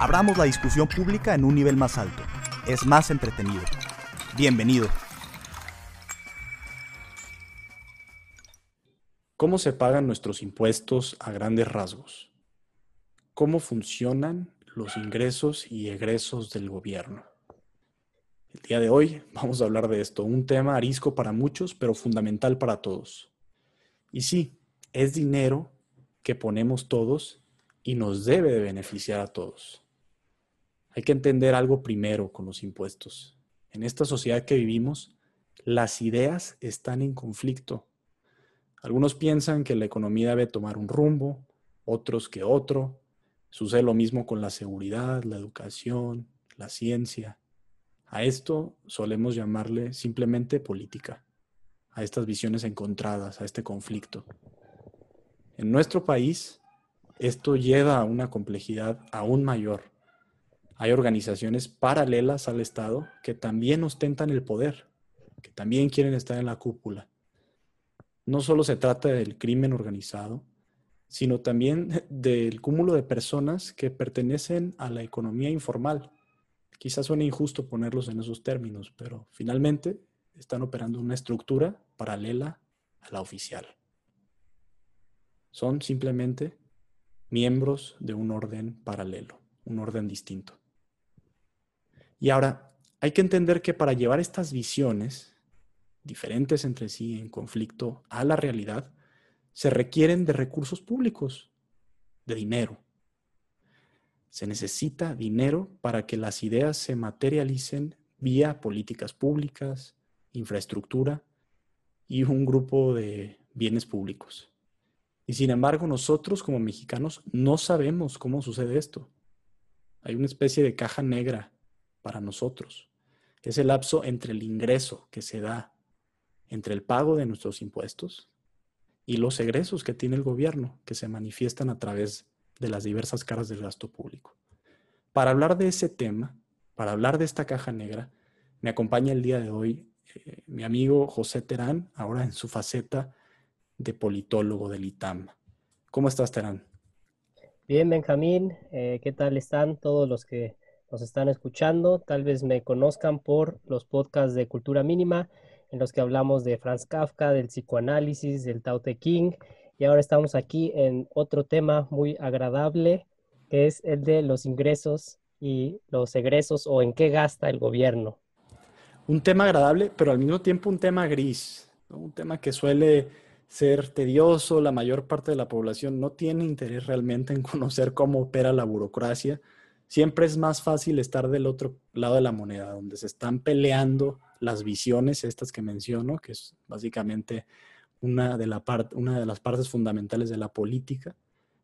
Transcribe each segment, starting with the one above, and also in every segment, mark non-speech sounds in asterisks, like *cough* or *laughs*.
Abramos la discusión pública en un nivel más alto. Es más entretenido. Bienvenido. ¿Cómo se pagan nuestros impuestos a grandes rasgos? ¿Cómo funcionan los ingresos y egresos del gobierno? El día de hoy vamos a hablar de esto, un tema arisco para muchos, pero fundamental para todos. Y sí, es dinero que ponemos todos y nos debe de beneficiar a todos. Hay que entender algo primero con los impuestos. En esta sociedad que vivimos, las ideas están en conflicto. Algunos piensan que la economía debe tomar un rumbo, otros que otro. Sucede lo mismo con la seguridad, la educación, la ciencia. A esto solemos llamarle simplemente política, a estas visiones encontradas, a este conflicto. En nuestro país, esto lleva a una complejidad aún mayor hay organizaciones paralelas al Estado que también ostentan el poder, que también quieren estar en la cúpula. No solo se trata del crimen organizado, sino también *laughs* del cúmulo de personas que pertenecen a la economía informal. Quizás suene injusto ponerlos en esos términos, pero finalmente están operando una estructura paralela a la oficial. Son simplemente miembros de un orden paralelo, un orden distinto. Y ahora, hay que entender que para llevar estas visiones, diferentes entre sí, en conflicto a la realidad, se requieren de recursos públicos, de dinero. Se necesita dinero para que las ideas se materialicen vía políticas públicas, infraestructura y un grupo de bienes públicos. Y sin embargo, nosotros como mexicanos no sabemos cómo sucede esto. Hay una especie de caja negra para nosotros. Es el lapso entre el ingreso que se da entre el pago de nuestros impuestos y los egresos que tiene el gobierno, que se manifiestan a través de las diversas caras del gasto público. Para hablar de ese tema, para hablar de esta caja negra, me acompaña el día de hoy eh, mi amigo José Terán, ahora en su faceta de politólogo del ITAM. ¿Cómo estás, Terán? Bien, Benjamín. Eh, ¿Qué tal están todos los que nos están escuchando, tal vez me conozcan por los podcasts de Cultura Mínima, en los que hablamos de Franz Kafka, del psicoanálisis, del Tao Te King, y ahora estamos aquí en otro tema muy agradable, que es el de los ingresos y los egresos o en qué gasta el gobierno. Un tema agradable, pero al mismo tiempo un tema gris, un tema que suele ser tedioso, la mayor parte de la población no tiene interés realmente en conocer cómo opera la burocracia, siempre es más fácil estar del otro lado de la moneda, donde se están peleando las visiones, estas que menciono, que es básicamente una de, las partes fundamentales de la política,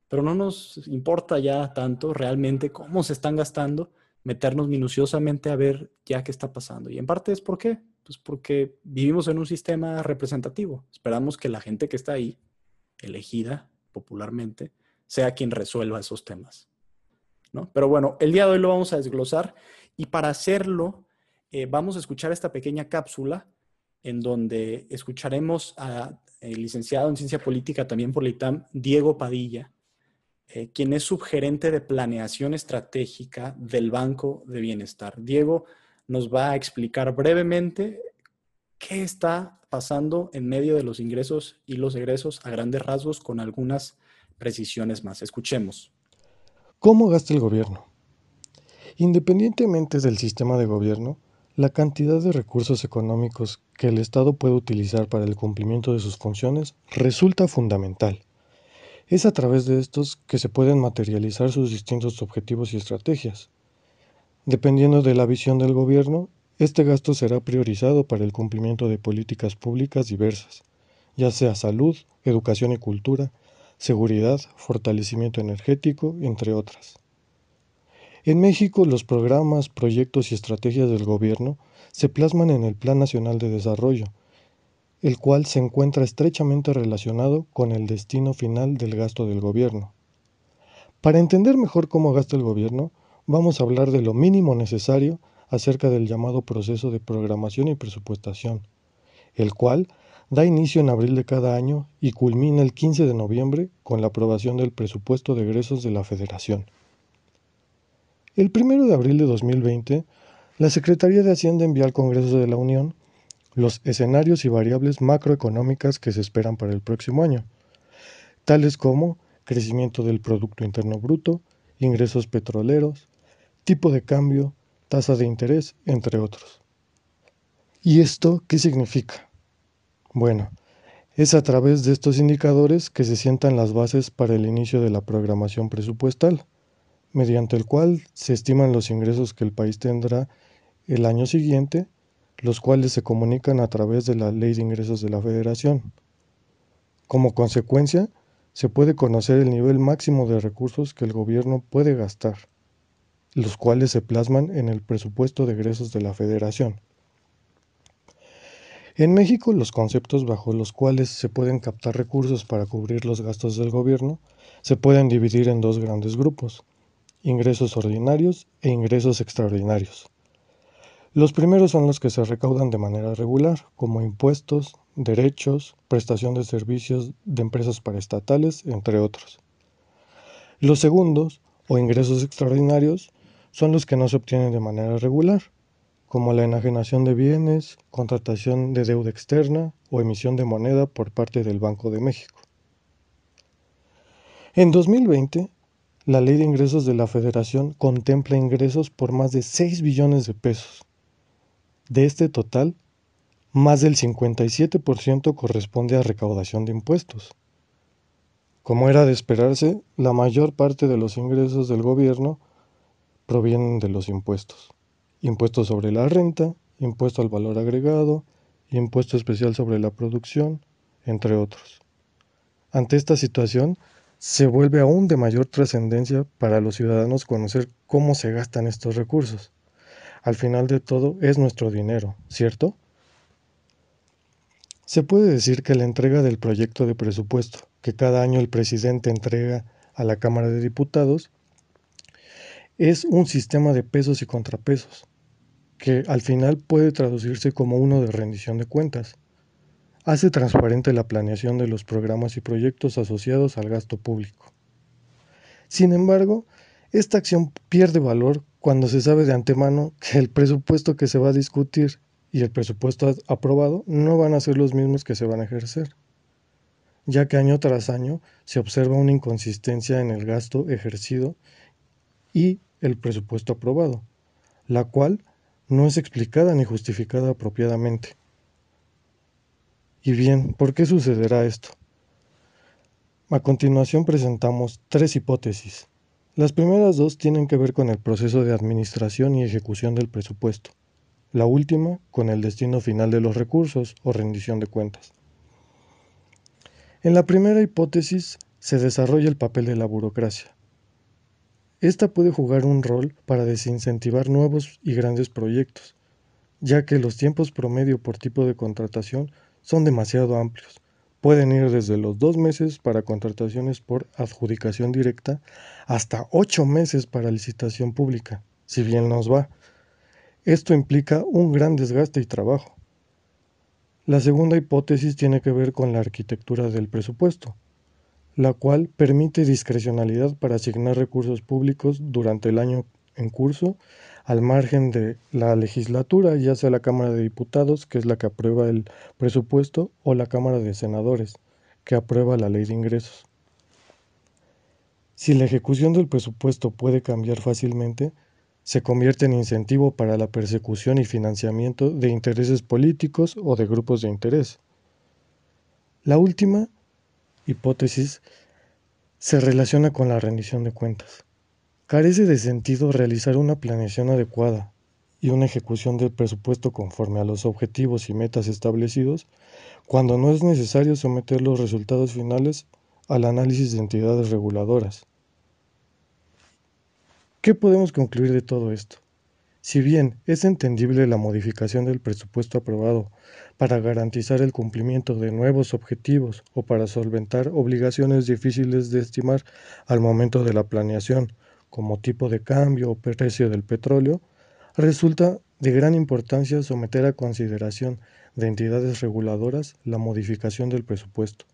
pero no nos importa ya tanto realmente cómo se están gastando, meternos minuciosamente a ver ya qué está pasando. Y en parte es por qué, pues porque vivimos en un sistema representativo. Esperamos que la gente que está ahí, elegida popularmente, sea quien resuelva esos temas. Pero bueno, el día de hoy lo vamos a desglosar y para hacerlo eh, vamos a escuchar esta pequeña cápsula en donde escucharemos al licenciado en ciencia política también por la ITAM, Diego Padilla, eh, quien es subgerente de planeación estratégica del Banco de Bienestar. Diego nos va a explicar brevemente qué está pasando en medio de los ingresos y los egresos a grandes rasgos con algunas precisiones más. Escuchemos. ¿Cómo gasta el gobierno? Independientemente del sistema de gobierno, la cantidad de recursos económicos que el Estado puede utilizar para el cumplimiento de sus funciones resulta fundamental. Es a través de estos que se pueden materializar sus distintos objetivos y estrategias. Dependiendo de la visión del gobierno, este gasto será priorizado para el cumplimiento de políticas públicas diversas, ya sea salud, educación y cultura, seguridad, fortalecimiento energético, entre otras. En México, los programas, proyectos y estrategias del gobierno se plasman en el Plan Nacional de Desarrollo, el cual se encuentra estrechamente relacionado con el destino final del gasto del gobierno. Para entender mejor cómo gasta el gobierno, vamos a hablar de lo mínimo necesario acerca del llamado proceso de programación y presupuestación, el cual da inicio en abril de cada año y culmina el 15 de noviembre con la aprobación del presupuesto de egresos de la Federación. El 1 de abril de 2020, la Secretaría de Hacienda envía al Congreso de la Unión los escenarios y variables macroeconómicas que se esperan para el próximo año, tales como crecimiento del Producto Interno Bruto, ingresos petroleros, tipo de cambio, tasa de interés, entre otros. ¿Y esto qué significa? Bueno, es a través de estos indicadores que se sientan las bases para el inicio de la programación presupuestal mediante el cual se estiman los ingresos que el país tendrá el año siguiente, los cuales se comunican a través de la Ley de Ingresos de la Federación. Como consecuencia, se puede conocer el nivel máximo de recursos que el gobierno puede gastar, los cuales se plasman en el presupuesto de egresos de la Federación. En México, los conceptos bajo los cuales se pueden captar recursos para cubrir los gastos del gobierno se pueden dividir en dos grandes grupos, ingresos ordinarios e ingresos extraordinarios. Los primeros son los que se recaudan de manera regular, como impuestos, derechos, prestación de servicios de empresas paraestatales, entre otros. Los segundos, o ingresos extraordinarios, son los que no se obtienen de manera regular, como la enajenación de bienes, contratación de deuda externa o emisión de moneda por parte del Banco de México. En 2020, la Ley de Ingresos de la Federación contempla ingresos por más de 6 billones de pesos. De este total, más del 57% corresponde a recaudación de impuestos. Como era de esperarse, la mayor parte de los ingresos del gobierno provienen de los impuestos. Impuestos sobre la renta, impuesto al valor agregado, impuesto especial sobre la producción, entre otros. Ante esta situación, se vuelve aún de mayor trascendencia para los ciudadanos conocer cómo se gastan estos recursos. Al final de todo es nuestro dinero, ¿cierto? Se puede decir que la entrega del proyecto de presupuesto que cada año el presidente entrega a la Cámara de Diputados es un sistema de pesos y contrapesos, que al final puede traducirse como uno de rendición de cuentas hace transparente la planeación de los programas y proyectos asociados al gasto público. Sin embargo, esta acción pierde valor cuando se sabe de antemano que el presupuesto que se va a discutir y el presupuesto aprobado no van a ser los mismos que se van a ejercer, ya que año tras año se observa una inconsistencia en el gasto ejercido y el presupuesto aprobado, la cual no es explicada ni justificada apropiadamente. Y bien, ¿por qué sucederá esto? A continuación presentamos tres hipótesis. Las primeras dos tienen que ver con el proceso de administración y ejecución del presupuesto. La última con el destino final de los recursos o rendición de cuentas. En la primera hipótesis se desarrolla el papel de la burocracia. Esta puede jugar un rol para desincentivar nuevos y grandes proyectos, ya que los tiempos promedio por tipo de contratación son demasiado amplios. Pueden ir desde los dos meses para contrataciones por adjudicación directa hasta ocho meses para licitación pública, si bien nos va. Esto implica un gran desgaste y trabajo. La segunda hipótesis tiene que ver con la arquitectura del presupuesto, la cual permite discrecionalidad para asignar recursos públicos durante el año en curso al margen de la legislatura, ya sea la Cámara de Diputados, que es la que aprueba el presupuesto, o la Cámara de Senadores, que aprueba la ley de ingresos. Si la ejecución del presupuesto puede cambiar fácilmente, se convierte en incentivo para la persecución y financiamiento de intereses políticos o de grupos de interés. La última hipótesis se relaciona con la rendición de cuentas. Carece de sentido realizar una planeación adecuada y una ejecución del presupuesto conforme a los objetivos y metas establecidos cuando no es necesario someter los resultados finales al análisis de entidades reguladoras. ¿Qué podemos concluir de todo esto? Si bien es entendible la modificación del presupuesto aprobado para garantizar el cumplimiento de nuevos objetivos o para solventar obligaciones difíciles de estimar al momento de la planeación, como tipo de cambio o precio del petróleo, resulta de gran importancia someter a consideración de entidades reguladoras la modificación del presupuesto,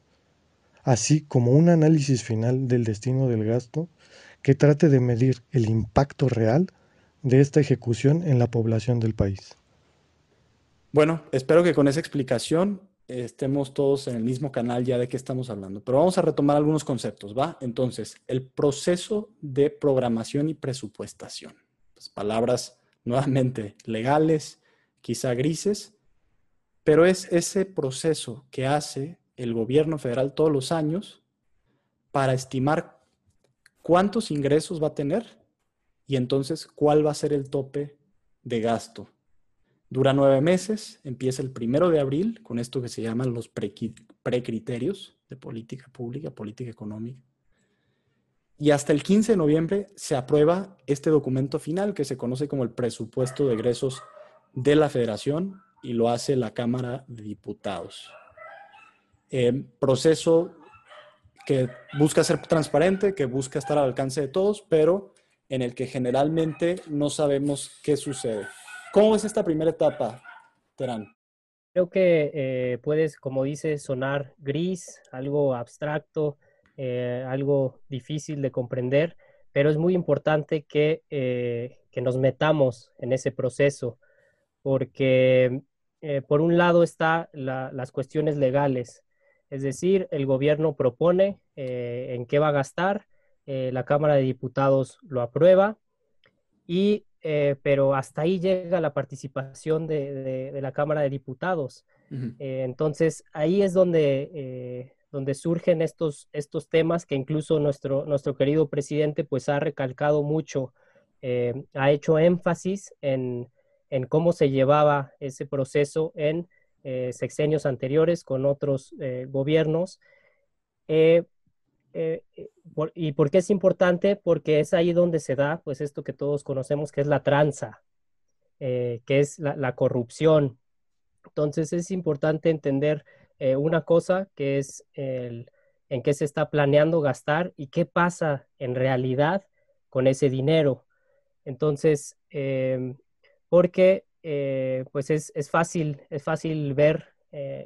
así como un análisis final del destino del gasto que trate de medir el impacto real de esta ejecución en la población del país. Bueno, espero que con esa explicación estemos todos en el mismo canal ya de qué estamos hablando, pero vamos a retomar algunos conceptos, ¿va? Entonces, el proceso de programación y presupuestación. Pues, palabras nuevamente legales, quizá grises, pero es ese proceso que hace el gobierno federal todos los años para estimar cuántos ingresos va a tener y entonces cuál va a ser el tope de gasto Dura nueve meses, empieza el primero de abril con esto que se llaman los precriterios de política pública, política económica. Y hasta el 15 de noviembre se aprueba este documento final que se conoce como el presupuesto de egresos de la federación y lo hace la Cámara de Diputados. Eh, proceso que busca ser transparente, que busca estar al alcance de todos, pero en el que generalmente no sabemos qué sucede. ¿Cómo es esta primera etapa, Terán? Creo que eh, puedes, como dices, sonar gris, algo abstracto, eh, algo difícil de comprender, pero es muy importante que, eh, que nos metamos en ese proceso, porque por un lado están las cuestiones legales, es decir, el gobierno propone en qué va a gastar, la Cámara de Diputados lo aprueba y eh, pero hasta ahí llega la participación de, la Cámara de Diputados. Eh, entonces, ahí es donde, eh, donde surgen estos, estos temas que incluso nuestro, nuestro querido presidente pues ha recalcado mucho, ha hecho énfasis en, en, cómo se llevaba ese proceso en sexenios anteriores con otros gobiernos. Eh, eh, ¿Y por qué es importante? Porque es ahí donde se da, pues esto que todos conocemos, que es la tranza, eh, que es la, corrupción. Entonces es importante entender una cosa, que es el, en qué se está planeando gastar y qué pasa en realidad con ese dinero. Entonces, porque pues es, es, fácil, es fácil ver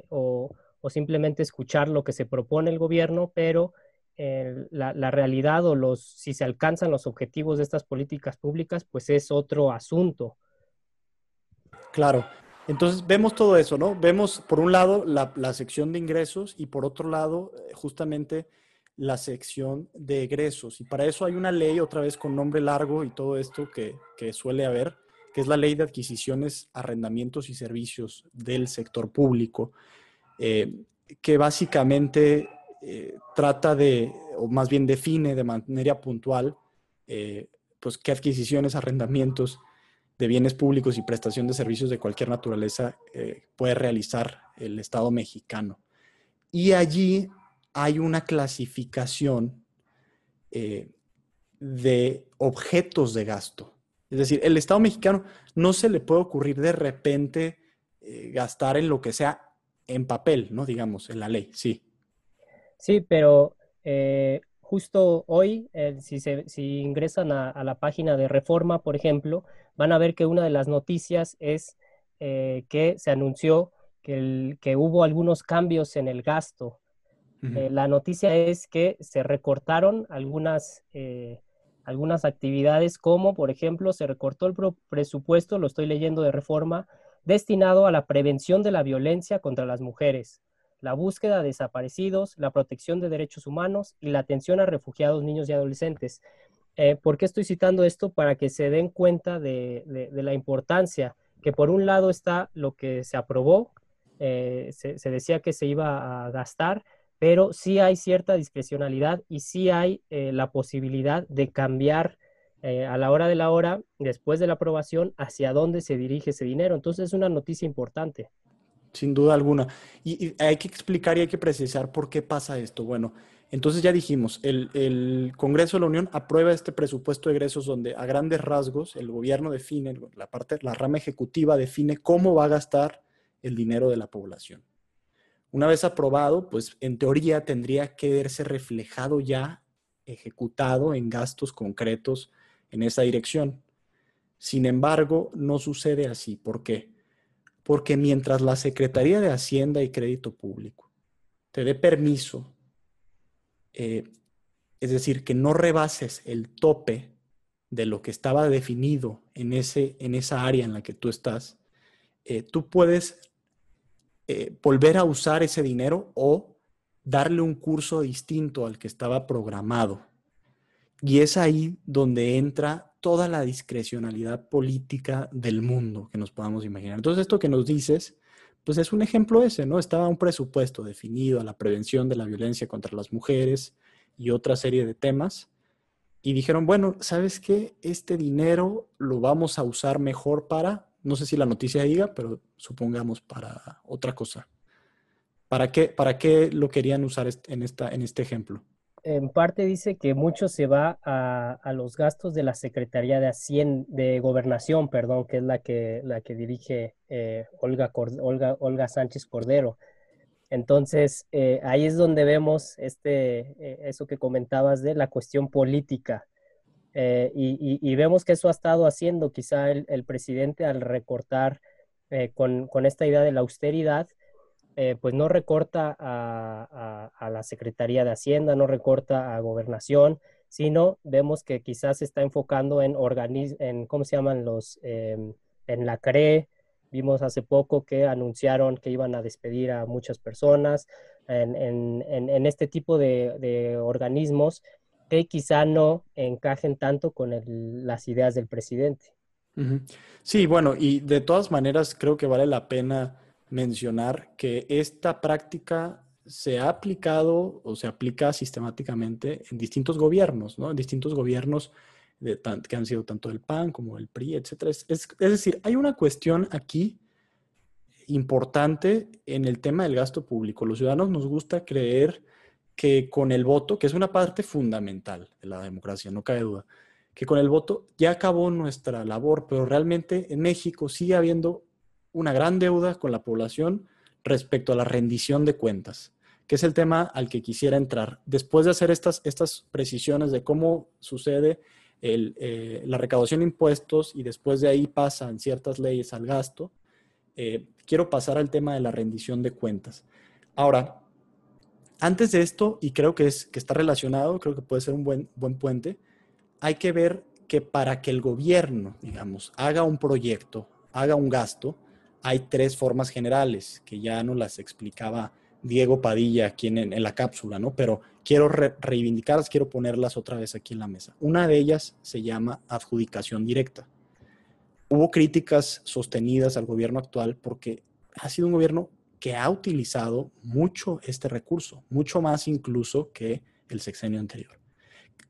o, o simplemente escuchar lo que se propone el gobierno, pero la, realidad o los, si se alcanzan los objetivos de estas políticas públicas, pues es otro asunto. Claro. Entonces vemos todo eso, ¿no? Vemos por un lado la, sección de ingresos y por otro lado eh, justamente la sección de egresos. Y para eso hay una ley otra vez con nombre largo y todo esto que, suele haber, que es la ley de adquisiciones, arrendamientos y servicios del sector público, eh, que básicamente eh, trata de, o más bien define de manera puntual, eh, pues qué adquisiciones, arrendamientos de bienes públicos y prestación de servicios de cualquier naturaleza eh, puede realizar el Estado mexicano. Y allí hay una clasificación de objetos de gasto. Es decir, el Estado mexicano no se le puede ocurrir de repente gastar en lo que sea en papel, ¿no? Digamos, en la ley, sí. Sí, pero eh, justo hoy, eh, si, si, ingresan a, la página de Reforma, por ejemplo, van a ver que una de las noticias es eh, que se anunció que, que, hubo algunos cambios en el gasto. la noticia es que se recortaron algunas, algunas actividades, como por ejemplo se recortó el presupuesto, lo estoy leyendo de Reforma, destinado a la prevención de la violencia contra las mujeres la búsqueda de desaparecidos, la protección de derechos humanos y la atención a refugiados, niños y adolescentes. Eh, ¿Por qué estoy citando esto? Para que se den cuenta de, la importancia, que por un lado está lo que se aprobó, eh, se, decía que se iba a gastar, pero sí hay cierta discrecionalidad y sí hay eh, la posibilidad de cambiar a la hora de la hora, después de la aprobación, hacia dónde se dirige ese dinero. Entonces es una noticia importante. Sin duda alguna. Y, hay que explicar y hay que precisar por qué pasa esto. Bueno, Entonces ya dijimos, el, Congreso de la Unión aprueba este presupuesto de egresos donde a grandes rasgos el gobierno define, la, parte, la rama ejecutiva define cómo va a gastar el dinero de la población. Una vez aprobado, pues en teoría tendría que verse reflejado ya, ejecutado en gastos concretos en esa dirección. Sin embargo, no sucede así. ¿Por qué? Porque mientras la Secretaría de Hacienda y Crédito Público te dé permiso eh, es decir, que no rebases el tope de lo que estaba definido en, ese, en esa área en la que tú estás, eh, tú puedes eh, volver a usar ese dinero o darle un curso distinto al que estaba programado. Y es ahí donde entra toda la discrecionalidad política del mundo que nos podamos imaginar. Entonces, esto que nos dices, pues es un ejemplo ese, ¿no? Estaba un presupuesto definido a la prevención de la violencia contra las mujeres y otra serie de temas. Y dijeron, bueno, ¿sabes qué? Este dinero lo vamos a usar mejor para, no sé si la noticia diga, pero supongamos para otra cosa. ¿Para qué, para qué lo querían usar en, esta, en este ejemplo? En parte dice que mucho se va a, los gastos de la Secretaría de de Gobernación, perdón, que es la que, la que dirige eh, Olga, Olga, Olga, Sánchez Cordero. Entonces, eh, ahí es donde vemos este, eh, eso que comentabas de la cuestión política. Y, vemos que eso ha estado haciendo quizá el, presidente al recortar con, con, esta idea de la austeridad, eh, pues no recorta a, la Secretaría de Hacienda, no recorta a Gobernación, sino vemos que quizás se está enfocando en, en ¿cómo se llaman los? Em, en la CRE, vimos hace poco que anunciaron que iban a despedir a muchas personas en, este tipo de, organismos que quizá no encajen tanto con las ideas del presidente. Sí, bueno, y de todas maneras creo que vale la pena mencionar que esta práctica se ha aplicado o se aplica sistemáticamente en distintos gobiernos, ¿no? En distintos gobiernos que han sido tanto el PAN como el PRI, etc. Es, es, decir, hay una cuestión aquí importante en el tema del gasto público. Los ciudadanos nos gusta creer que con el voto, que es una parte fundamental de la democracia, no cabe duda, que con el voto ya acabó nuestra labor, pero realmente en México sigue habiendo una gran deuda con la población respecto a la rendición de cuentas, que es el tema al que quisiera entrar. Después de hacer estas, estas precisiones de cómo sucede eh, la recaudación de impuestos y después de ahí pasan ciertas leyes al gasto, eh, quiero pasar al tema de la rendición de cuentas. Ahora, antes de esto, y creo que, es, que está relacionado, creo que puede ser un buen, buen puente, hay que ver que para que el gobierno, digamos, haga un proyecto, haga un gasto, hay tres formas generales que ya nos las explicaba Diego Padilla aquí en, la cápsula, ¿no? Pero quiero reivindicarlas, quiero ponerlas otra vez aquí en la mesa. Una de ellas se llama adjudicación directa. Hubo críticas sostenidas al gobierno actual porque ha sido un gobierno que ha utilizado mucho este recurso, mucho más incluso que el sexenio anterior.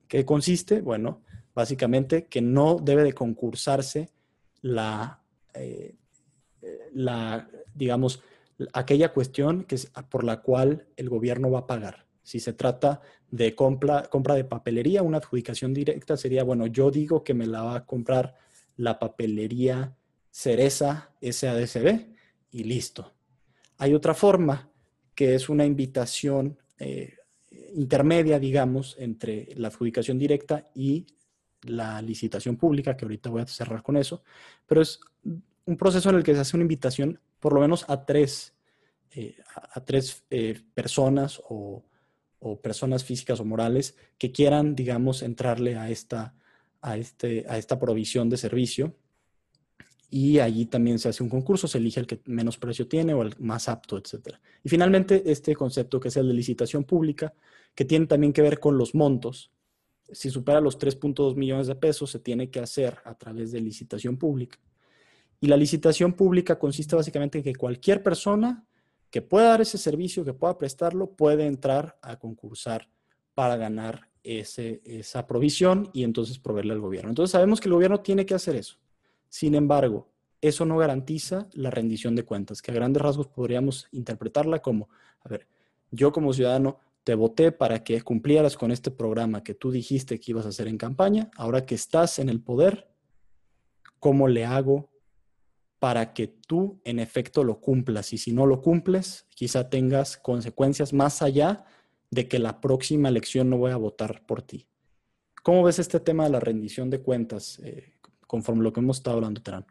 ¿Qué consiste? Bueno, básicamente que no debe de concursarse la, eh, la, digamos, aquella cuestión que es por la cual el gobierno va a pagar. Si se trata de compra, compra de papelería, una adjudicación directa sería, bueno, yo digo que me la va a comprar la papelería Cereza SADCB y listo. Hay otra forma que es una invitación eh, intermedia, digamos, entre la adjudicación directa y la licitación pública, que ahorita voy a cerrar con eso, pero es un proceso en el que se hace una invitación por lo menos a tres, eh, a, tres eh, personas o, personas físicas o morales que quieran, digamos, entrarle a esta, a, este, a esta provisión de servicio. Y allí también se hace un concurso, se elige el que menos precio tiene o el más apto, etc. Y finalmente, este concepto que es el de licitación pública, que tiene también que ver con los montos. Si supera los 3.2 millones de pesos, se tiene que hacer a través de licitación pública. Y la licitación pública consiste básicamente en que cualquier persona que pueda dar ese servicio, que pueda prestarlo, puede entrar a concursar para ganar esa provisión y entonces proveerle al gobierno. Entonces sabemos que el gobierno tiene que hacer eso. Sin embargo, eso no garantiza la rendición de cuentas, que a grandes rasgos podríamos interpretarla como, a ver, yo como ciudadano te voté para que cumplieras con este programa que tú dijiste que ibas a hacer en campaña, ahora que estás en el poder, ¿cómo le hago para que tú en efecto lo cumplas? Y si no lo cumples, quizá tengas consecuencias más allá de que la próxima elección no voy a votar por ti. ¿Cómo ves este tema de la rendición de cuentas eh, conforme lo que hemos estado hablando, Terán?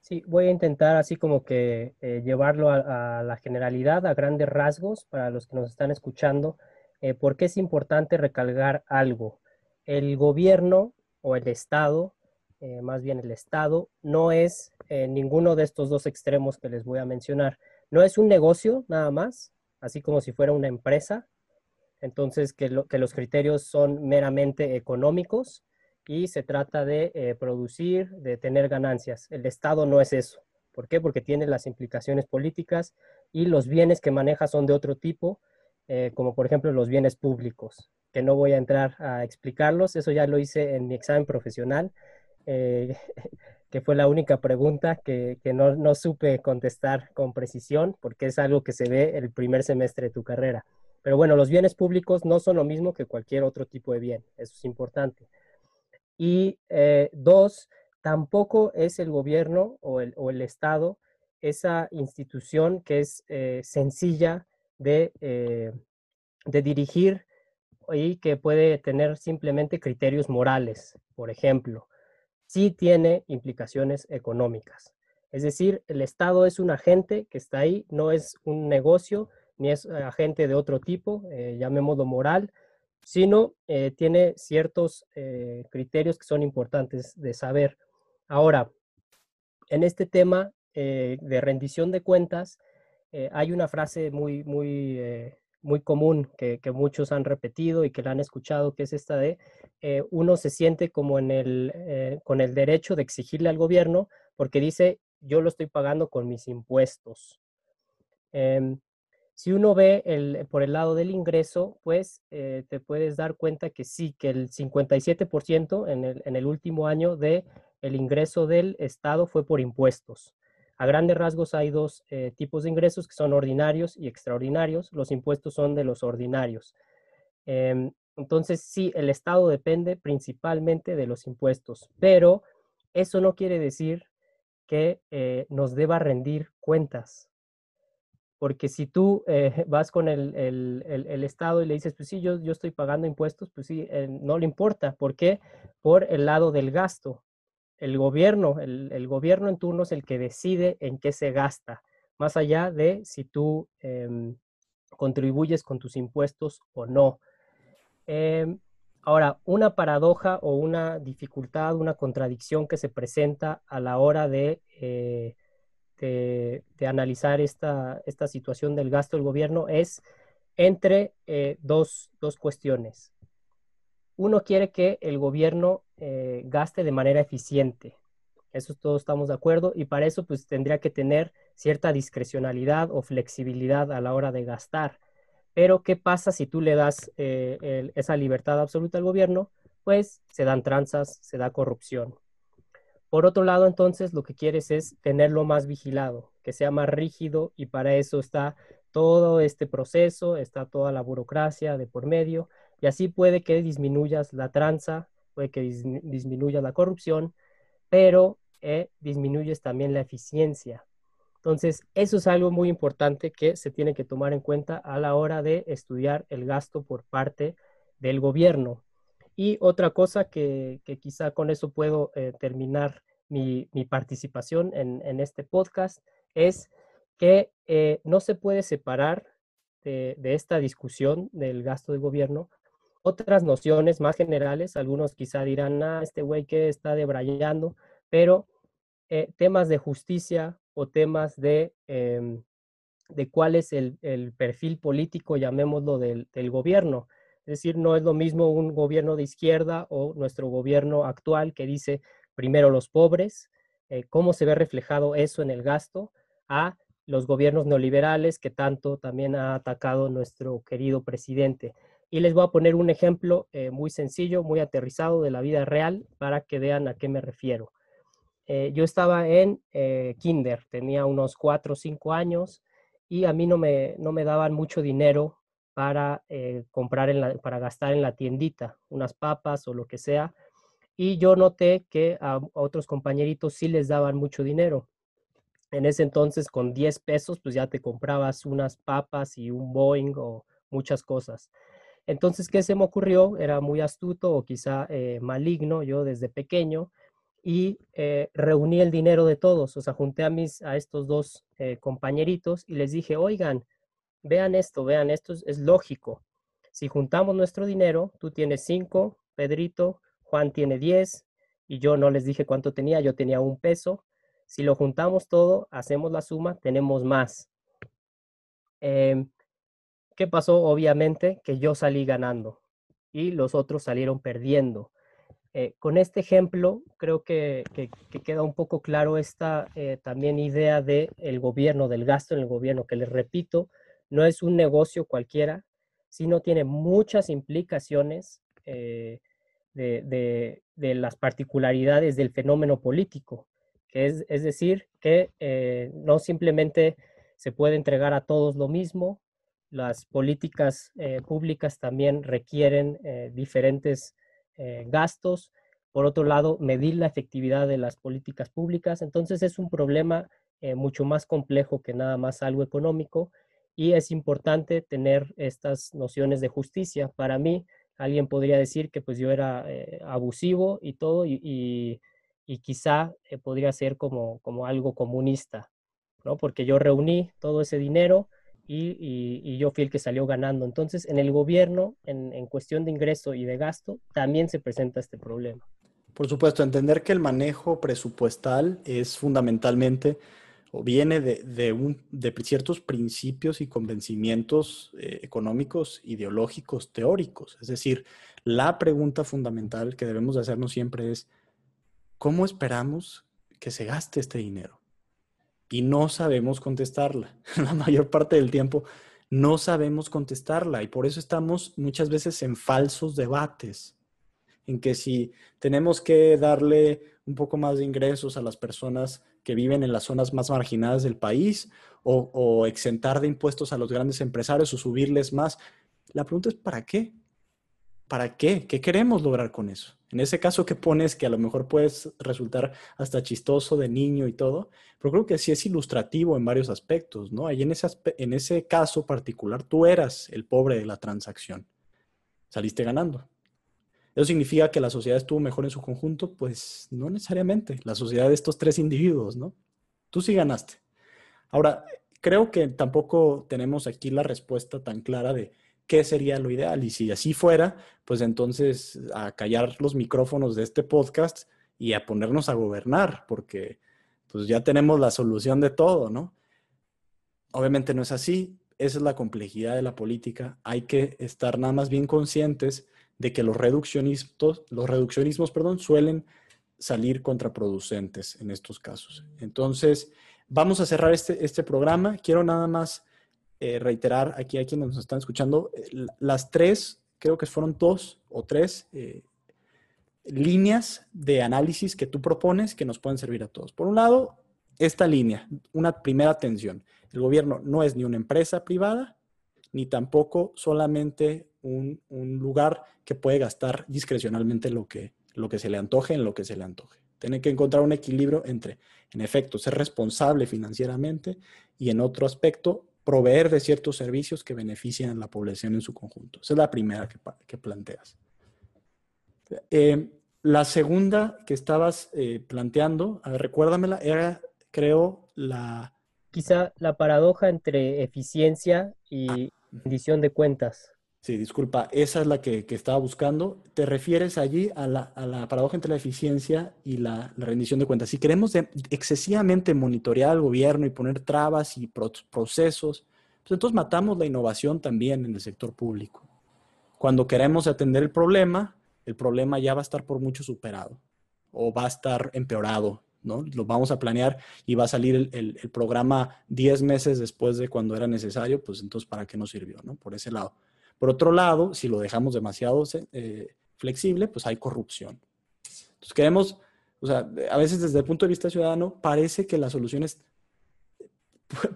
Sí, voy a intentar así como que eh, llevarlo a, la generalidad, a grandes rasgos, para los que nos están escuchando, eh, porque es importante recalcar algo. El gobierno o el Estado, más bien el Estado, no es ninguno de estos dos extremos que les voy a mencionar. No es un negocio nada más, así como si fuera una empresa. Entonces, que, que los criterios son meramente económicos y se trata de eh, producir, de tener ganancias. El Estado no es eso. ¿Por qué? Porque tiene las implicaciones políticas y los bienes que maneja son de otro tipo, eh, como por ejemplo los bienes públicos, que no voy a entrar a explicarlos, eso ya lo hice en mi examen profesional, eh, *laughs* que fue la única pregunta que, que no, no, supe contestar con precisión, porque es algo que se ve el primer semestre de tu carrera. Pero bueno, los bienes públicos no son lo mismo que cualquier otro tipo de bien, eso es importante. Y eh, dos, tampoco es el gobierno o el, o el, Estado esa institución que es eh, sencilla de, de dirigir y que puede tener simplemente criterios morales, por ejemplo. Sí tiene implicaciones económicas. Es decir, el Estado es un agente que está ahí, no es un negocio, ni es agente de otro tipo, llamémoslo moral, sino eh, tiene ciertos eh, criterios que son importantes de saber. Ahora, en este tema eh, de rendición de cuentas, hay una frase muy, muy, muy común que, muchos han repetido y que la han escuchado, que es esta de uno se siente como en el, con el derecho de exigirle al gobierno porque dice, yo lo estoy pagando con mis impuestos. Em, si uno ve el, por el lado del ingreso, pues eh, te puedes dar cuenta que sí, que el 57% en el, en el último año de el ingreso del Estado fue por impuestos. A grandes rasgos hay dos eh, tipos de ingresos que son ordinarios y extraordinarios. Los impuestos son de los ordinarios. Em, entonces, sí, el Estado depende principalmente de los impuestos, pero eso no quiere decir que eh, nos deba rendir cuentas porque si tú eh, *laughs* vas con el, Estado y le dices, pues sí, yo, yo estoy pagando impuestos, pues sí, no le importa. ¿Por qué? Por el lado del gasto. El gobierno, el, gobierno en turno es el que decide en qué se gasta, más allá de si tú em, contribuyes con tus impuestos o no. Em, ahora, una paradoja o una dificultad, una contradicción que se presenta a la hora de eh, de, analizar esta, esta, situación del gasto del gobierno es entre eh, dos, dos, cuestiones. Uno quiere que el gobierno eh, gaste de manera eficiente. Eso todos estamos de acuerdo y para eso pues tendría que tener cierta discrecionalidad o flexibilidad a la hora de gastar. Pero ¿qué pasa si tú le das eh, esa libertad absoluta al gobierno? Pues se dan tranzas, se da corrupción. Por otro lado, entonces, lo que quieres es tenerlo más vigilado, que sea más rígido y para eso está todo este proceso, está toda la burocracia de por medio y así puede que disminuyas la tranza, puede que disminuya la corrupción, pero eh, disminuyes también la eficiencia. Entonces, eso es algo muy importante que se tiene que tomar en cuenta a la hora de estudiar el gasto por parte del gobierno. Y otra cosa que, quizá con eso puedo eh, terminar mi, participación en, este podcast es que eh, no se puede separar de, esta discusión del gasto de gobierno otras nociones más generales. Algunos quizá dirán, ah, este güey que está debrayando, pero eh, temas de justicia o temas de, em, de cuál es el, perfil político, llamémoslo, del gobierno. Es decir, no es lo mismo un gobierno de izquierda o nuestro gobierno actual que dice primero los pobres, eh, cómo se ve reflejado eso en el gasto, a los gobiernos neoliberales que tanto también ha atacado nuestro querido presidente. Y les voy a poner un ejemplo eh, muy sencillo, muy aterrizado de la vida real para que vean a qué me refiero. Eh, yo estaba en kinder, tenía unos cuatro o cinco años y a mí no me, no me daban mucho dinero para eh, comprar, en la, para gastar en la tiendita, unas papas o lo que sea. Y yo noté que a otros compañeritos sí les daban mucho dinero. En ese entonces, con 10 pesos, pues ya te comprabas unas papas y un Boeing o muchas cosas. Entonces, ¿qué se me ocurrió? Era muy astuto o quizá eh, maligno yo desde pequeño y eh, reuní el dinero de todos, o sea, junté a, mis, a estos dos eh, compañeritos y les dije, oigan, vean esto, vean, esto es, lógico. Si juntamos nuestro dinero, tú tienes cinco, Pedrito, Juan tiene diez y yo no les dije cuánto tenía, yo tenía un peso. Si lo juntamos todo, hacemos la suma, tenemos más. Em, ¿Qué pasó? Obviamente que yo salí ganando y los otros salieron perdiendo. Eh, con este ejemplo creo que, queda un poco claro esta eh, también idea del el gobierno, del gasto en el gobierno, que les repito, no es un negocio cualquiera, sino tiene muchas implicaciones eh, de, las particularidades del fenómeno político, que es, es decir, que no simplemente se puede entregar a todos lo mismo, las políticas públicas también requieren diferentes eh, gastos, por otro lado, medir la efectividad de las políticas públicas. Entonces es un problema eh, mucho más complejo que nada más algo económico y es importante tener estas nociones de justicia. Para mí, alguien podría decir que pues yo era eh, abusivo y todo y, y, quizá podría ser como, como algo comunista, ¿no? Porque yo reuní todo ese dinero, y, yo fui el que salió ganando. Entonces, en el gobierno, en, cuestión de ingreso y de gasto, también se presenta este problema. Por supuesto, entender que el manejo presupuestal es fundamentalmente o viene de, ciertos principios y convencimientos eh, económicos, ideológicos, teóricos. Es decir, la pregunta fundamental que debemos de hacernos siempre es, ¿cómo esperamos que se gaste este dinero? Y no sabemos contestarla. *laughs* La mayor parte del tiempo no sabemos contestarla y por eso estamos muchas veces en falsos debates, en que si tenemos que darle un poco más de ingresos a las personas que viven en las zonas más marginadas del país o, exentar de impuestos a los grandes empresarios o subirles más, la pregunta es ¿para qué? ¿Para qué? ¿Qué queremos lograr con eso? En ese caso que pones, que a lo mejor puedes resultar hasta chistoso de niño y todo, pero creo que sí es ilustrativo en varios aspectos, ¿no? Ahí en ese, en ese caso particular, tú eras el pobre de la transacción. Saliste ganando. ¿Eso significa que la sociedad estuvo mejor en su conjunto? Pues no necesariamente. La sociedad de estos tres individuos, ¿no? Tú sí ganaste. Ahora, creo que tampoco tenemos aquí la respuesta tan clara de qué sería lo ideal. Y si así fuera, pues entonces a callar los micrófonos de este podcast y a ponernos a gobernar, porque pues ya tenemos la solución de todo, ¿no? Obviamente no es así, esa es la complejidad de la política. Hay que estar nada más bien conscientes de que los reduccionismos, los reduccionismos, perdón, suelen salir contraproducentes en estos casos. Entonces, vamos a cerrar este, este programa. Quiero nada más eh, reiterar aquí a quienes nos están escuchando, eh, las tres, creo que fueron dos o tres eh, líneas de análisis que tú propones que nos pueden servir a todos. Por un lado, esta línea, una primera atención. El gobierno no es ni una empresa privada, ni tampoco solamente un, un, lugar que puede gastar discrecionalmente lo que, lo que se le antoje en lo que se le antoje. Tiene que encontrar un equilibrio entre, en efecto, ser responsable financieramente y en otro aspecto, proveer de ciertos servicios que beneficien a la población en su conjunto. Esa es la primera que, planteas. Eh, la segunda que estabas eh, planteando, a ver, recuérdamela, era, creo, la... Quizá la paradoja entre eficiencia y ah, rendición de cuentas. Sí, disculpa, esa es la que, estaba buscando. ¿Te refieres allí a la, paradoja entre la eficiencia y la, rendición de cuentas? Si queremos excesivamente monitorear al gobierno y poner trabas y procesos, pues entonces matamos la innovación también en el sector público. Cuando queremos atender el problema, el problema ya va a estar por mucho superado o va a estar empeorado, ¿no? Lo vamos a planear y va a salir el, el programa 10 meses después de cuando era necesario, pues entonces, ¿para qué nos sirvió, no? Por ese lado. Por otro lado, si lo dejamos demasiado eh, flexible, pues hay corrupción. Entonces queremos, o sea, a veces desde el punto de vista ciudadano parece que las soluciones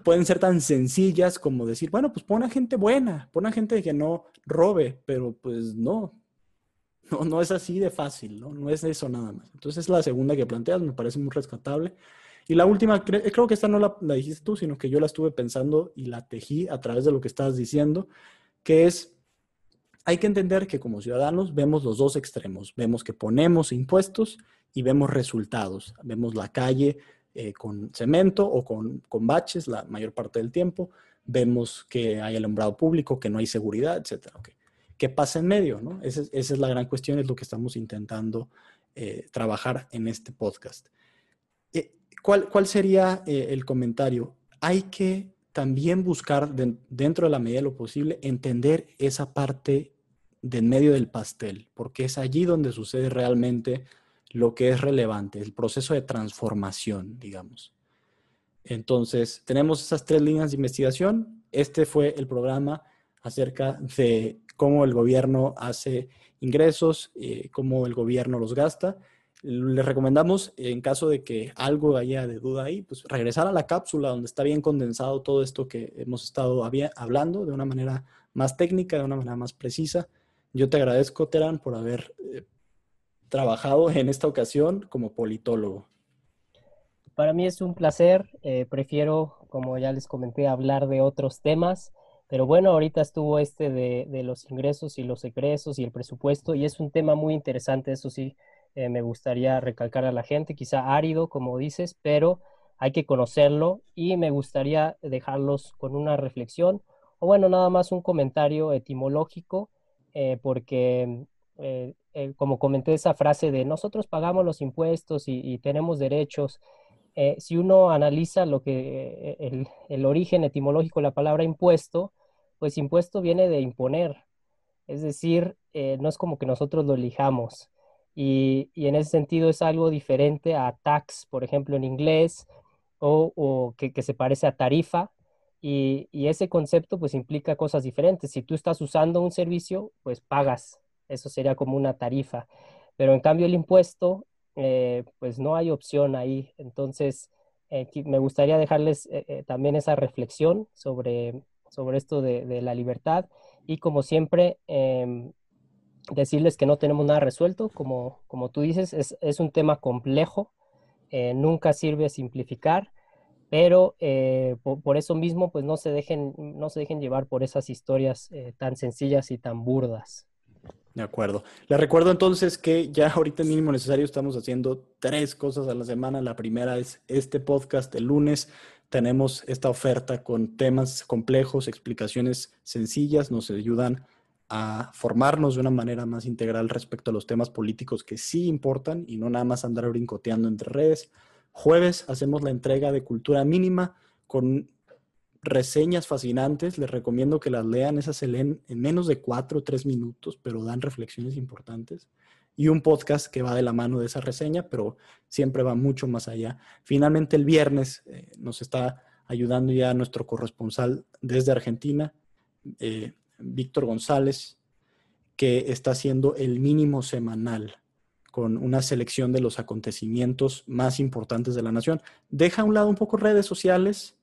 pueden ser tan sencillas como decir, bueno, pues pon a gente buena, pon a gente que no robe, pero pues no, no, no es así de fácil, ¿no? No es eso nada más. Entonces es la segunda que planteas, me parece muy rescatable. Y la última, creo que esta no la, la, dijiste tú, sino que yo la estuve pensando y la tejí a través de lo que estás diciendo, que es, hay que entender que como ciudadanos vemos los dos extremos, vemos que ponemos impuestos y vemos resultados, vemos la calle eh, con cemento o con, con baches la mayor parte del tiempo, vemos que hay alumbrado público, que no hay seguridad. Okay. ¿Qué pasa en medio? ¿no? Esa, es la gran cuestión, es lo que estamos intentando eh, trabajar en este podcast. Eh, ¿cuál, ¿cuál, sería el comentario? Hay que también buscar de, dentro de la medida de lo posible entender esa parte del medio del pastel, porque es allí donde sucede realmente lo que es relevante, el proceso de transformación, digamos. Entonces, tenemos esas tres líneas de investigación. Este fue el programa acerca de cómo el gobierno hace ingresos, eh, cómo el gobierno los gasta. Les recomendamos, en caso de que algo haya de duda ahí, pues regresar a la cápsula donde está bien condensado todo esto que hemos estado hablando de una manera más técnica, de una manera más precisa. Yo te agradezco, Terán, por haber eh, trabajado en esta ocasión como politólogo. Para mí es un placer. Eh, prefiero, como ya les comenté, hablar de otros temas. Pero bueno, ahorita estuvo este de, los ingresos y los egresos y el presupuesto y es un tema muy interesante, eso sí, eh, me gustaría recalcar a la gente, quizá árido, como dices, pero hay que conocerlo y me gustaría dejarlos con una reflexión o bueno, nada más un comentario etimológico, eh, porque eh, eh, como comenté esa frase de nosotros pagamos los impuestos y, tenemos derechos, si uno analiza lo que el, origen etimológico de la palabra impuesto, pues impuesto viene de imponer, es decir, no es como que nosotros lo elijamos. Y, en ese sentido es algo diferente a tax, por ejemplo, en inglés, o, que, se parece a tarifa. Y, ese concepto pues implica cosas diferentes. Si tú estás usando un servicio, pues pagas. Eso sería como una tarifa. Pero en cambio el impuesto eh, pues no hay opción ahí. Entonces, eh, me gustaría dejarles eh, también esa reflexión sobre, sobre esto de, de, la libertad y como siempre, em, decirles que no tenemos nada resuelto. Como, como tú dices, es, es un tema complejo, nunca sirve simplificar. Pero por, por, eso mismo, pues no se dejen, no se dejen llevar por esas historias tan sencillas y tan burdas. De acuerdo. Les recuerdo entonces que ya ahorita mínimo necesario estamos haciendo tres cosas a la semana. La primera es este podcast el lunes. Tenemos esta oferta con temas complejos, explicaciones sencillas, nos ayudan a formarnos de una manera más integral respecto a los temas políticos que sí importan y no nada más andar brincoteando entre redes. Jueves hacemos la entrega de cultura mínima con reseñas fascinantes, les recomiendo que las lean, esas se leen en menos de cuatro o tres minutos, pero dan reflexiones importantes. Y un podcast que va de la mano de esa reseña, pero siempre va mucho más allá. Finalmente el viernes eh, nos está ayudando ya nuestro corresponsal desde Argentina, eh, Víctor González, que está haciendo el mínimo semanal con una selección de los acontecimientos más importantes de la nación. Deja a un lado un poco redes sociales,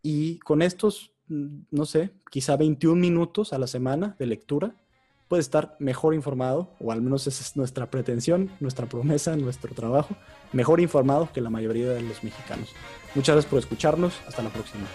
y con estos, no sé, quizá 21 minutos a la semana de lectura, puedes estar mejor informado, o al menos esa es nuestra pretensión, nuestra promesa, nuestro trabajo, mejor informado que la mayoría de los mexicanos. Muchas gracias por escucharnos. Hasta la próxima.